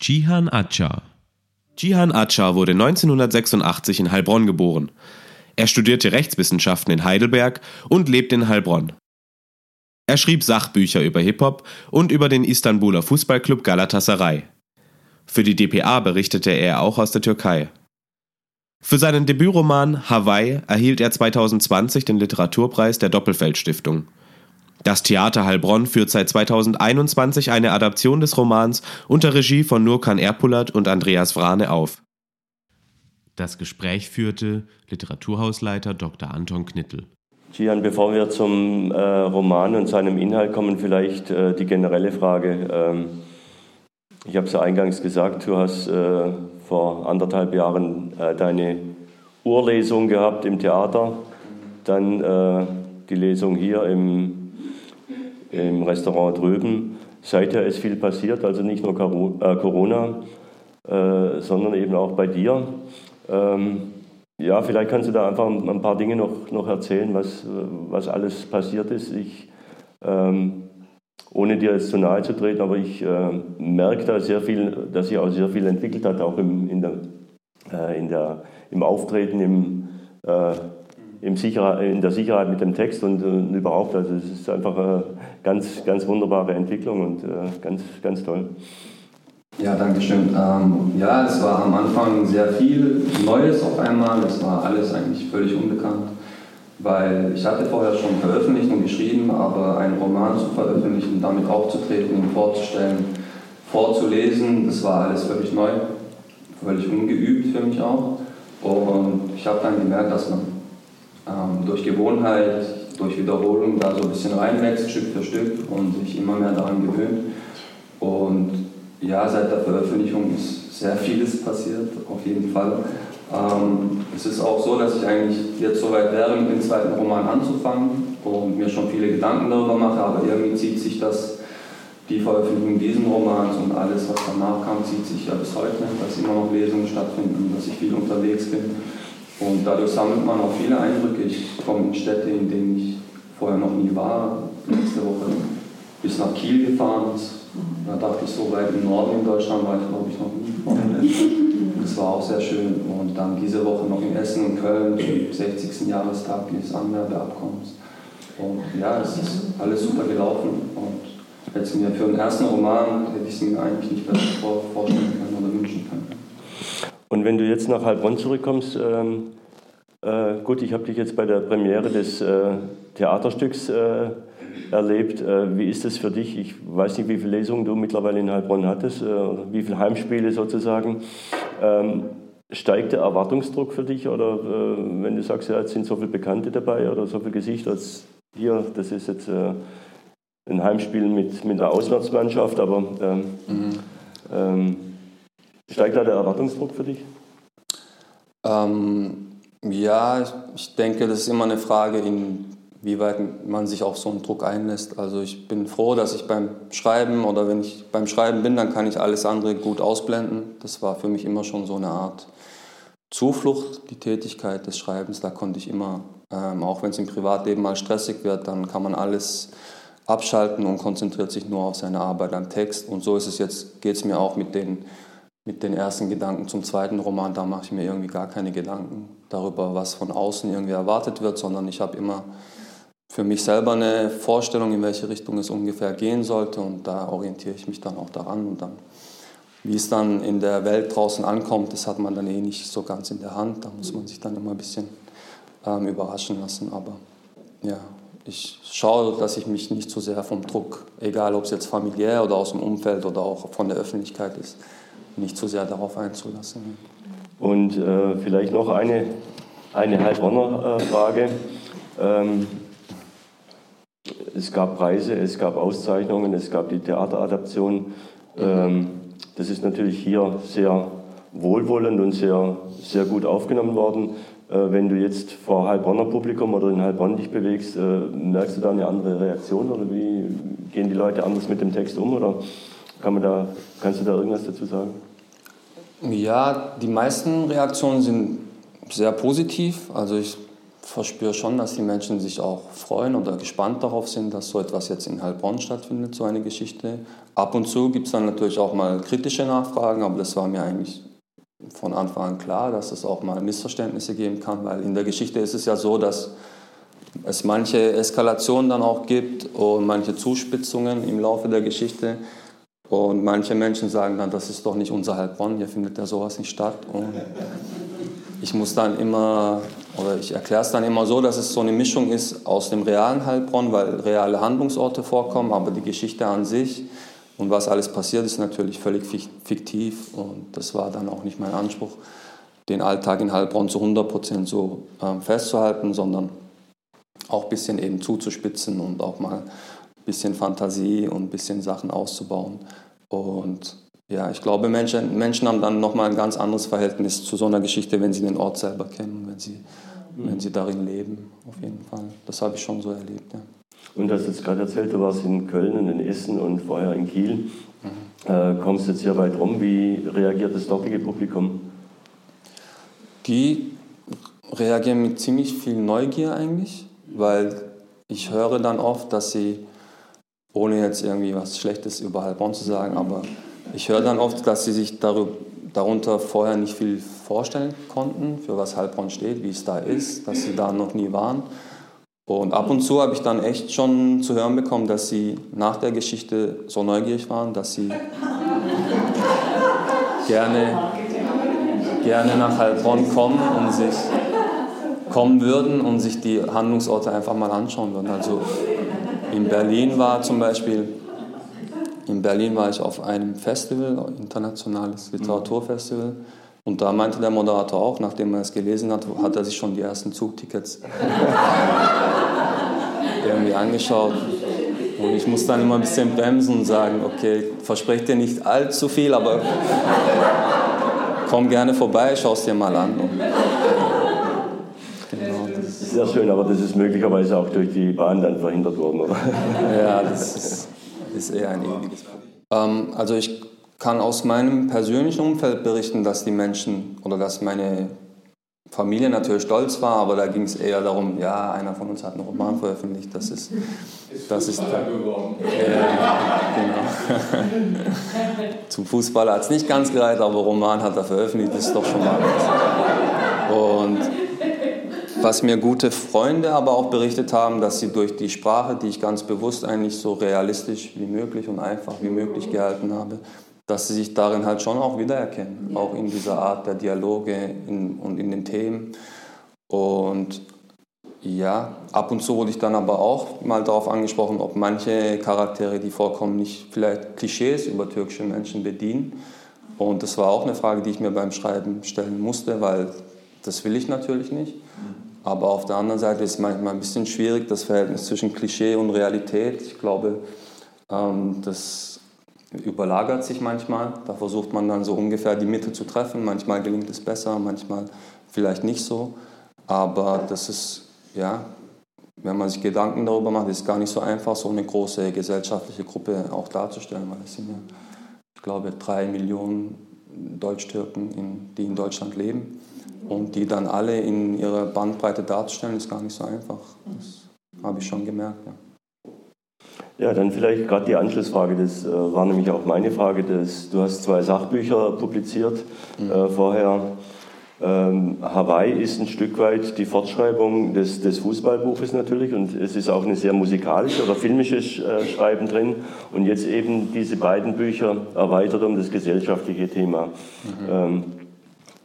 Jihan Acha. Jihan Acha wurde 1986 in Heilbronn geboren. Er studierte Rechtswissenschaften in Heidelberg und lebt in Heilbronn. Er schrieb Sachbücher über Hip-Hop und über den Istanbuler Fußballclub Galatasaray. Für die dpa berichtete er auch aus der Türkei. Für seinen Debütroman Hawaii erhielt er 2020 den Literaturpreis der Doppelfeld Stiftung. Das Theater Heilbronn führt seit 2021 eine Adaption des Romans unter Regie von Nurkan Erpulat und Andreas Vrane auf. Das Gespräch führte Literaturhausleiter Dr. Anton Knittel. Gian, bevor wir zum äh, Roman und seinem Inhalt kommen, vielleicht äh, die generelle Frage. Ähm, ich habe es ja eingangs gesagt, du hast äh, vor anderthalb Jahren äh, deine Urlesung gehabt im Theater, dann äh, die Lesung hier im im Restaurant drüben. Seither ist viel passiert, also nicht nur äh, Corona, äh, sondern eben auch bei dir. Ähm, ja, vielleicht kannst du da einfach ein paar Dinge noch, noch erzählen, was, was alles passiert ist. Ich, ähm, ohne dir jetzt zu nahe zu treten, aber ich äh, merke da sehr viel, dass sich auch sehr viel entwickelt hat, auch im, in der, äh, in der, im Auftreten, im, äh, im Sicherheit, in der Sicherheit mit dem Text und, und überhaupt. Also es ist einfach eine ganz, ganz wunderbare Entwicklung und äh, ganz, ganz toll. Ja, danke schön. Ähm, ja, es war am Anfang sehr viel Neues auf einmal. Es war alles eigentlich völlig unbekannt, weil ich hatte vorher schon veröffentlicht und geschrieben, aber einen Roman zu veröffentlichen, damit aufzutreten, ihn vorzustellen, vorzulesen, das war alles völlig neu, völlig ungeübt für mich auch. Und ich habe dann gemerkt, dass man durch Gewohnheit, durch Wiederholung da so ein bisschen reinwächst, Stück für Stück und sich immer mehr daran gewöhnt. Und ja, seit der Veröffentlichung ist sehr vieles passiert, auf jeden Fall. Ähm, es ist auch so, dass ich eigentlich jetzt soweit wäre, mit dem zweiten Roman anzufangen und mir schon viele Gedanken darüber mache, aber irgendwie zieht sich das, die Veröffentlichung dieses Romans und alles, was danach kam, zieht sich ja bis heute, dass immer noch Lesungen stattfinden, dass ich viel unterwegs bin. Und dadurch sammelt man auch viele Eindrücke. Ich komme in Städte, in denen ich vorher noch nie war. Letzte Woche bis nach Kiel gefahren. Da dachte ich, so weit im Norden in Deutschland war ich, glaube ich, noch nie vorher. Das war auch sehr schön. Und dann diese Woche noch in Essen und Köln zum 60. Jahrestag des Anwerbeabkommens. Und ja, es ist alles super gelaufen. Und hätte mir für den ersten Roman hätte ich es mir eigentlich nicht besser vorstellen können oder wünschen können. Und wenn du jetzt nach Heilbronn zurückkommst, ähm, äh, gut, ich habe dich jetzt bei der Premiere des äh, Theaterstücks äh, erlebt. Äh, wie ist das für dich? Ich weiß nicht, wie viele Lesungen du mittlerweile in Heilbronn hattest, äh, wie viele Heimspiele sozusagen. Ähm, steigt der Erwartungsdruck für dich oder äh, wenn du sagst, ja, jetzt sind so viele Bekannte dabei oder so viele Gesichter als hier, das ist jetzt ein Heimspiel mit, mit einer Auswärtsmannschaft, aber ähm, mhm. ähm, Steigt da der Erwartungsdruck für dich? Ähm, ja, ich denke, das ist immer eine Frage, inwieweit man sich auf so einen Druck einlässt. Also ich bin froh, dass ich beim Schreiben oder wenn ich beim Schreiben bin, dann kann ich alles andere gut ausblenden. Das war für mich immer schon so eine Art Zuflucht, die Tätigkeit des Schreibens. Da konnte ich immer, ähm, auch wenn es im Privatleben mal stressig wird, dann kann man alles abschalten und konzentriert sich nur auf seine Arbeit am Text. Und so ist es jetzt, geht es mir auch mit den mit den ersten Gedanken zum zweiten Roman, da mache ich mir irgendwie gar keine Gedanken darüber, was von außen irgendwie erwartet wird, sondern ich habe immer für mich selber eine Vorstellung, in welche Richtung es ungefähr gehen sollte. Und da orientiere ich mich dann auch daran. Und dann, wie es dann in der Welt draußen ankommt, das hat man dann eh nicht so ganz in der Hand, da muss man sich dann immer ein bisschen ähm, überraschen lassen, aber ja, ich schaue, dass ich mich nicht zu sehr vom Druck, egal ob es jetzt familiär oder aus dem Umfeld oder auch von der Öffentlichkeit ist, nicht zu sehr darauf einzulassen. Und äh, vielleicht noch eine, eine Heilbronner-Frage. Ähm, es gab Preise, es gab Auszeichnungen, es gab die Theateradaption. Ähm, Das ist natürlich hier sehr wohlwollend und sehr, sehr gut aufgenommen worden. Äh, wenn du jetzt vor Heilbronner Publikum oder in Heilbronn dich bewegst, äh, merkst du da eine andere Reaktion oder wie gehen die Leute anders mit dem Text um oder kann man da, kannst du da irgendwas dazu sagen? Ja, die meisten Reaktionen sind sehr positiv. Also ich verspüre schon, dass die Menschen sich auch freuen oder gespannt darauf sind, dass so etwas jetzt in Heilbronn stattfindet, so eine Geschichte. Ab und zu gibt es dann natürlich auch mal kritische Nachfragen, aber das war mir eigentlich von Anfang an klar, dass es auch mal Missverständnisse geben kann, weil in der Geschichte ist es ja so, dass es manche Eskalationen dann auch gibt und manche Zuspitzungen im Laufe der Geschichte. Und manche Menschen sagen dann, das ist doch nicht unser Heilbronn, hier findet ja sowas nicht statt. Und ich muss dann immer, oder ich erkläre es dann immer so, dass es so eine Mischung ist aus dem realen Heilbronn, weil reale Handlungsorte vorkommen, aber die Geschichte an sich und was alles passiert ist natürlich völlig fiktiv und das war dann auch nicht mein Anspruch, den Alltag in Heilbronn zu 100 Prozent so ähm, festzuhalten, sondern auch ein bisschen eben zuzuspitzen und auch mal bisschen Fantasie und ein bisschen Sachen auszubauen. Und ja, ich glaube, Menschen, Menschen haben dann nochmal ein ganz anderes Verhältnis zu so einer Geschichte, wenn sie den Ort selber kennen, wenn sie, mhm. wenn sie darin leben, auf jeden Fall. Das habe ich schon so erlebt. Ja. Und du hast jetzt gerade erzählt, du warst in Köln und in Essen und vorher in Kiel. Mhm. Äh, kommst jetzt hier weit rum. Wie reagiert das dortige Publikum? Die reagieren mit ziemlich viel Neugier eigentlich, weil ich höre dann oft, dass sie, ohne jetzt irgendwie was Schlechtes über Heilbronn zu sagen, aber ich höre dann oft, dass sie sich darunter vorher nicht viel vorstellen konnten, für was Heilbronn steht, wie es da ist, dass sie da noch nie waren. Und ab und zu habe ich dann echt schon zu hören bekommen, dass sie nach der Geschichte so neugierig waren, dass sie gerne, gerne nach Heilbronn kommen und sich kommen würden und sich die Handlungsorte einfach mal anschauen würden. Also in Berlin war zum Beispiel in Berlin war ich auf einem Festival, internationales Literaturfestival. Und da meinte der Moderator auch, nachdem er es gelesen hat, hat er sich schon die ersten Zugtickets irgendwie angeschaut. Und ich muss dann immer ein bisschen bremsen und sagen, okay, versprecht dir nicht allzu viel, aber komm gerne vorbei, schau es dir mal an. Genau, Sehr schön, aber das ist möglicherweise auch durch die Bahn dann verhindert worden, oder? Ja, das ist ist eher ein ewiges Problem. Ähm, also ich kann aus meinem persönlichen Umfeld berichten, dass die Menschen oder dass meine Familie natürlich stolz war, aber da ging es eher darum, ja, einer von uns hat einen Roman veröffentlicht, das ist... Das ist geworden. Ja, genau. Zum Fußballer hat es nicht ganz gereicht, aber Roman hat er veröffentlicht, das ist doch schon mal was. Und was mir gute Freunde aber auch berichtet haben, dass sie durch die Sprache, die ich ganz bewusst eigentlich so realistisch wie möglich und einfach wie möglich gehalten habe, dass sie sich darin halt schon auch wiedererkennen, auch in dieser Art der Dialoge in, und in den Themen. Und ja, ab und zu wurde ich dann aber auch mal darauf angesprochen, ob manche Charaktere, die vorkommen, nicht vielleicht Klischees über türkische Menschen bedienen. Und das war auch eine Frage, die ich mir beim Schreiben stellen musste, weil das will ich natürlich nicht. Aber auf der anderen Seite ist es manchmal ein bisschen schwierig, das Verhältnis zwischen Klischee und Realität. Ich glaube, ähm, das überlagert sich manchmal. Da versucht man dann so ungefähr die Mitte zu treffen. Manchmal gelingt es besser, manchmal vielleicht nicht so. Aber das ist, ja, wenn man sich Gedanken darüber macht, ist es gar nicht so einfach, so eine große gesellschaftliche Gruppe auch darzustellen, weil es sind ja, ich glaube, drei Millionen Deutsch-Türken, die in Deutschland leben. Und die dann alle in ihrer Bandbreite darzustellen, ist gar nicht so einfach. Das habe ich schon gemerkt. Ja. Ja, dann vielleicht gerade die Anschlussfrage, das äh, war nämlich auch meine Frage. Das, du hast zwei Sachbücher publiziert mhm. äh, vorher. Ähm, Hawaii ist ein Stück weit die Fortschreibung des, des Fußballbuches natürlich und es ist auch eine sehr musikalische oder filmische äh, Schreiben drin und jetzt eben diese beiden Bücher erweitert um das gesellschaftliche Thema. Mhm. Ähm,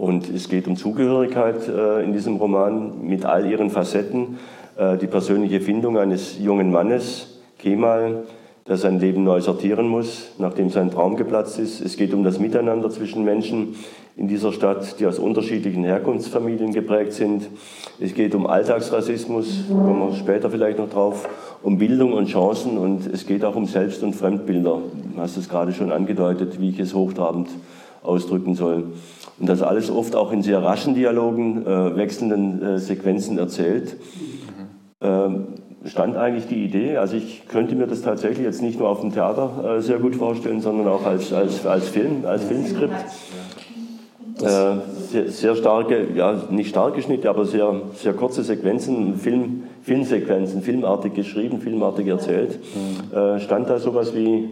und es geht um Zugehörigkeit äh, in diesem Roman mit all ihren Facetten. Äh, die persönliche Findung eines jungen Mannes, Kemal, der sein Leben neu sortieren muss, nachdem sein Traum geplatzt ist. Es geht um das Miteinander zwischen Menschen in dieser Stadt, die aus unterschiedlichen Herkunftsfamilien geprägt sind. Es geht um Alltagsrassismus, kommen wir später vielleicht noch drauf, um Bildung und Chancen und es geht auch um Selbst- und Fremdbilder. Du hast es gerade schon angedeutet, wie ich es hochtrabend ausdrücken soll. Und das alles oft auch in sehr raschen Dialogen, äh, wechselnden äh, Sequenzen erzählt. Ähm, stand eigentlich die Idee, also ich könnte mir das tatsächlich jetzt nicht nur auf dem Theater äh, sehr gut vorstellen, sondern auch als, als, als Film, als Filmskript. Äh, sehr, sehr, starke, ja nicht starke Schnitte, aber sehr, sehr kurze Sequenzen, Film, Filmsequenzen, filmartig geschrieben, filmartig erzählt. Äh, stand da sowas wie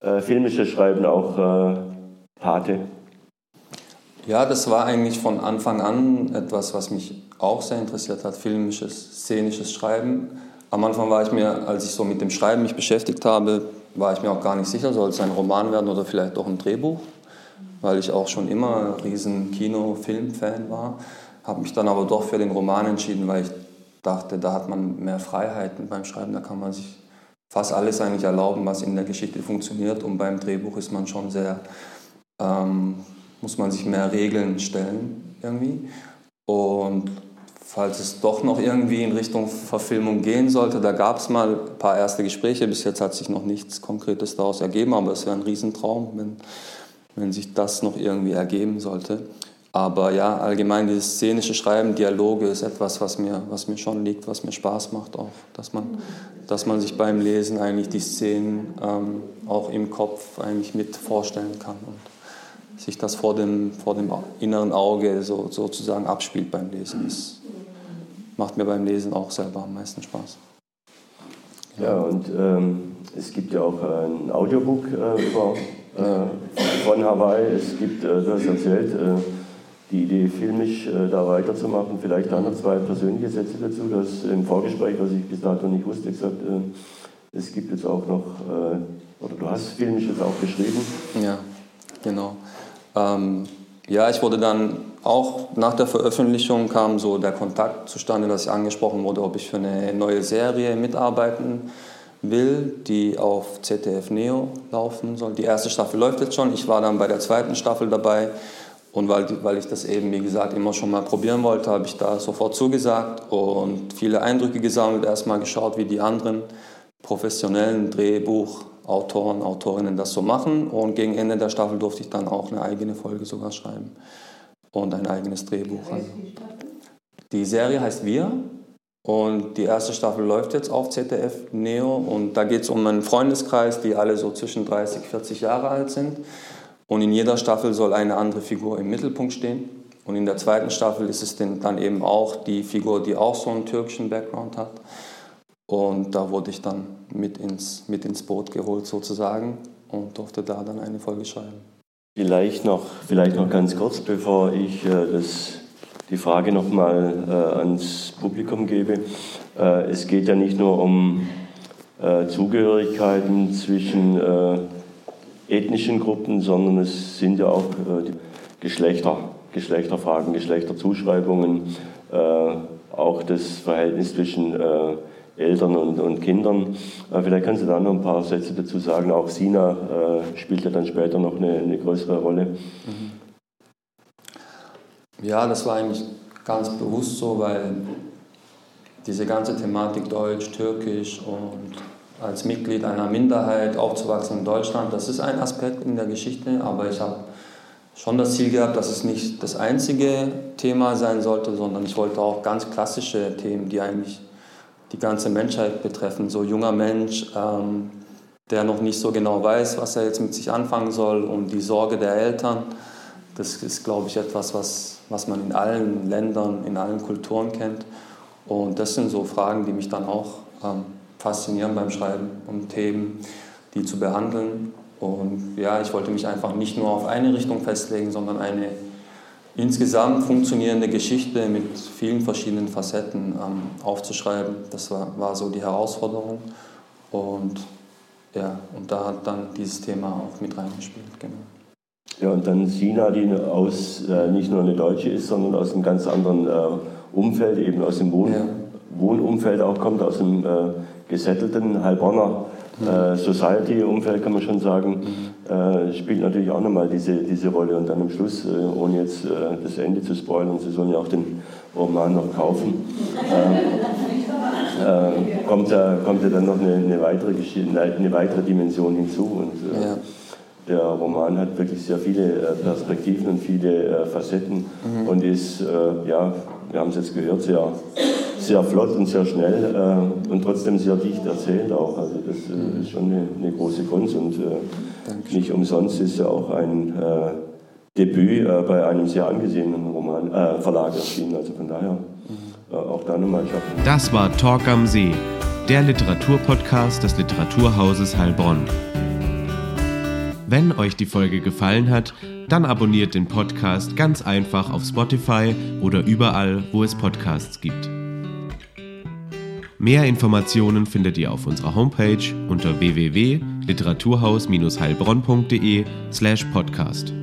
äh, filmisches Schreiben auch Pate? Ja, das war eigentlich von Anfang an etwas, was mich auch sehr interessiert hat, filmisches, szenisches Schreiben. Am Anfang war ich mir, als ich so mit dem Schreiben mich beschäftigt habe, war ich mir auch gar nicht sicher, soll es ein Roman werden oder vielleicht doch ein Drehbuch, weil ich auch schon immer ein riesen Kino-Film-Fan war. Habe mich dann aber doch für den Roman entschieden, weil ich dachte, da hat man mehr Freiheiten beim Schreiben, da kann man sich fast alles eigentlich erlauben, was in der Geschichte funktioniert. Und beim Drehbuch ist man schon sehr, ähm, muss man sich mehr Regeln stellen irgendwie. Und falls es doch noch irgendwie in Richtung Verfilmung gehen sollte. Da gab es mal ein paar erste Gespräche. Bis jetzt hat sich noch nichts Konkretes daraus ergeben, aber es wäre ein Riesentraum, wenn, wenn sich das noch irgendwie ergeben sollte. Aber ja, allgemein dieses szenische Schreiben, Dialoge ist etwas, was mir, was mir schon liegt, was mir Spaß macht auch. Dass man, dass man sich beim Lesen eigentlich die Szenen ähm, auch im Kopf eigentlich mit vorstellen kann und sich das vor dem, vor dem inneren Auge so, sozusagen abspielt beim Lesen. Das macht mir beim Lesen auch selber am meisten Spaß. Ja, und ähm, es gibt ja auch ein Audiobook äh, über, äh, von Hawaii. Es gibt, äh, du hast erzählt, äh, die Idee, filmisch äh, da weiterzumachen. Vielleicht dann noch zwei persönliche Sätze dazu. Du hast im Vorgespräch, was ich bis dato nicht wusste, gesagt, äh, es gibt jetzt auch noch, oder du hast filmisch jetzt auch geschrieben. Ja, genau. Ähm, ja, ich wurde dann auch nach der Veröffentlichung kam so der Kontakt zustande, dass ich angesprochen wurde, ob ich für eine neue Serie mitarbeiten will, die auf ZDF Neo laufen soll. Die erste Staffel läuft jetzt schon. Ich war dann bei der zweiten Staffel dabei. Und weil, weil ich das eben, wie gesagt, immer schon mal probieren wollte, habe ich da sofort zugesagt und viele Eindrücke gesammelt, erstmal geschaut, wie die anderen professionellen Drehbuchautoren, Autorinnen das so machen. Und gegen Ende der Staffel durfte ich dann auch eine eigene Folge sogar schreiben und ein eigenes Drehbuch an. Die Serie heißt Wir und die erste Staffel läuft jetzt auf ZDF Neo und da geht es um einen Freundeskreis, die alle so zwischen 30, 40 Jahre alt sind. Und in jeder Staffel soll eine andere Figur im Mittelpunkt stehen. Und in der zweiten Staffel ist es dann eben auch die Figur, die auch so einen türkischen Background hat. Und da wurde ich dann mit ins, mit ins Boot geholt sozusagen und durfte da dann eine Folge schreiben. Vielleicht noch, vielleicht noch ganz kurz, bevor ich äh, das, die Frage nochmal äh, ans Publikum gebe. Äh, es geht ja nicht nur um äh, Zugehörigkeiten zwischen äh, ethnischen Gruppen, sondern es sind ja auch äh, Geschlechter, Geschlechterfragen, Geschlechterzuschreibungen, auch das Verhältnis zwischen Eltern und, und Kindern. Äh, vielleicht kannst du da noch ein paar Sätze dazu sagen. Auch Sina äh, spielt ja dann später noch eine, eine größere Rolle. Mhm. Ja, das war eigentlich ganz bewusst so, weil diese ganze Thematik Deutsch, Türkisch und als Mitglied einer Minderheit aufzuwachsen in Deutschland, das ist ein Aspekt in der Geschichte, aber ich habe schon das Ziel gehabt, dass es nicht das einzige Thema sein sollte, sondern ich wollte auch ganz klassische Themen, die eigentlich die ganze Menschheit betreffen. So junger Mensch, ähm, der noch nicht so genau weiß, was er jetzt mit sich anfangen soll und die Sorge der Eltern. Das ist, glaube ich, etwas, was, was man in allen Ländern, in allen Kulturen kennt. Und das sind so Fragen, die mich dann auch ähm, faszinieren beim Schreiben, um Themen, die zu behandeln. Und ja, ich wollte mich einfach nicht nur auf eine Richtung festlegen, sondern eine insgesamt funktionierende Geschichte mit vielen verschiedenen Facetten ähm, aufzuschreiben. Das war, war so die Herausforderung. Und ja, und da hat dann dieses Thema auch mit reingespielt. Genau. Ja, und dann Sina, die aus, äh, nicht nur eine Deutsche ist, sondern aus einem ganz anderen äh, Umfeld, eben aus dem Wohn ja. Wohnumfeld auch kommt, aus dem äh, gesettelten Heilbronner äh, Society-Umfeld, kann man schon sagen, äh, spielt natürlich auch nochmal diese, diese Rolle. Und dann am Schluss, äh, ohne jetzt äh, das Ende zu spoilern, Sie sollen ja auch den Roman noch kaufen, äh, kommt, da, kommt da dann noch eine, eine, weitere eine weitere Dimension hinzu. Und, äh, ja. Der Roman hat wirklich sehr viele Perspektiven und viele Facetten mhm. und ist, ja, wir haben es jetzt gehört, sehr sehr flott und sehr schnell äh, und trotzdem sehr dicht erzählt auch. Also das äh, ist schon eine, eine, große Kunst und äh, nicht umsonst ist ja auch ein äh, Debüt äh, bei einem sehr angesehenen Roman, äh, Verlag erschienen. Also von daher mhm. auch da nochmal schaffen. Das war Talk am See, der Literaturpodcast des Literaturhauses Heilbronn. Wenn euch die Folge gefallen hat, dann abonniert den Podcast ganz einfach auf Spotify oder überall, wo es Podcasts gibt. Mehr Informationen findet ihr auf unserer Homepage unter www.literaturhaus-heilbronn.de slash podcast.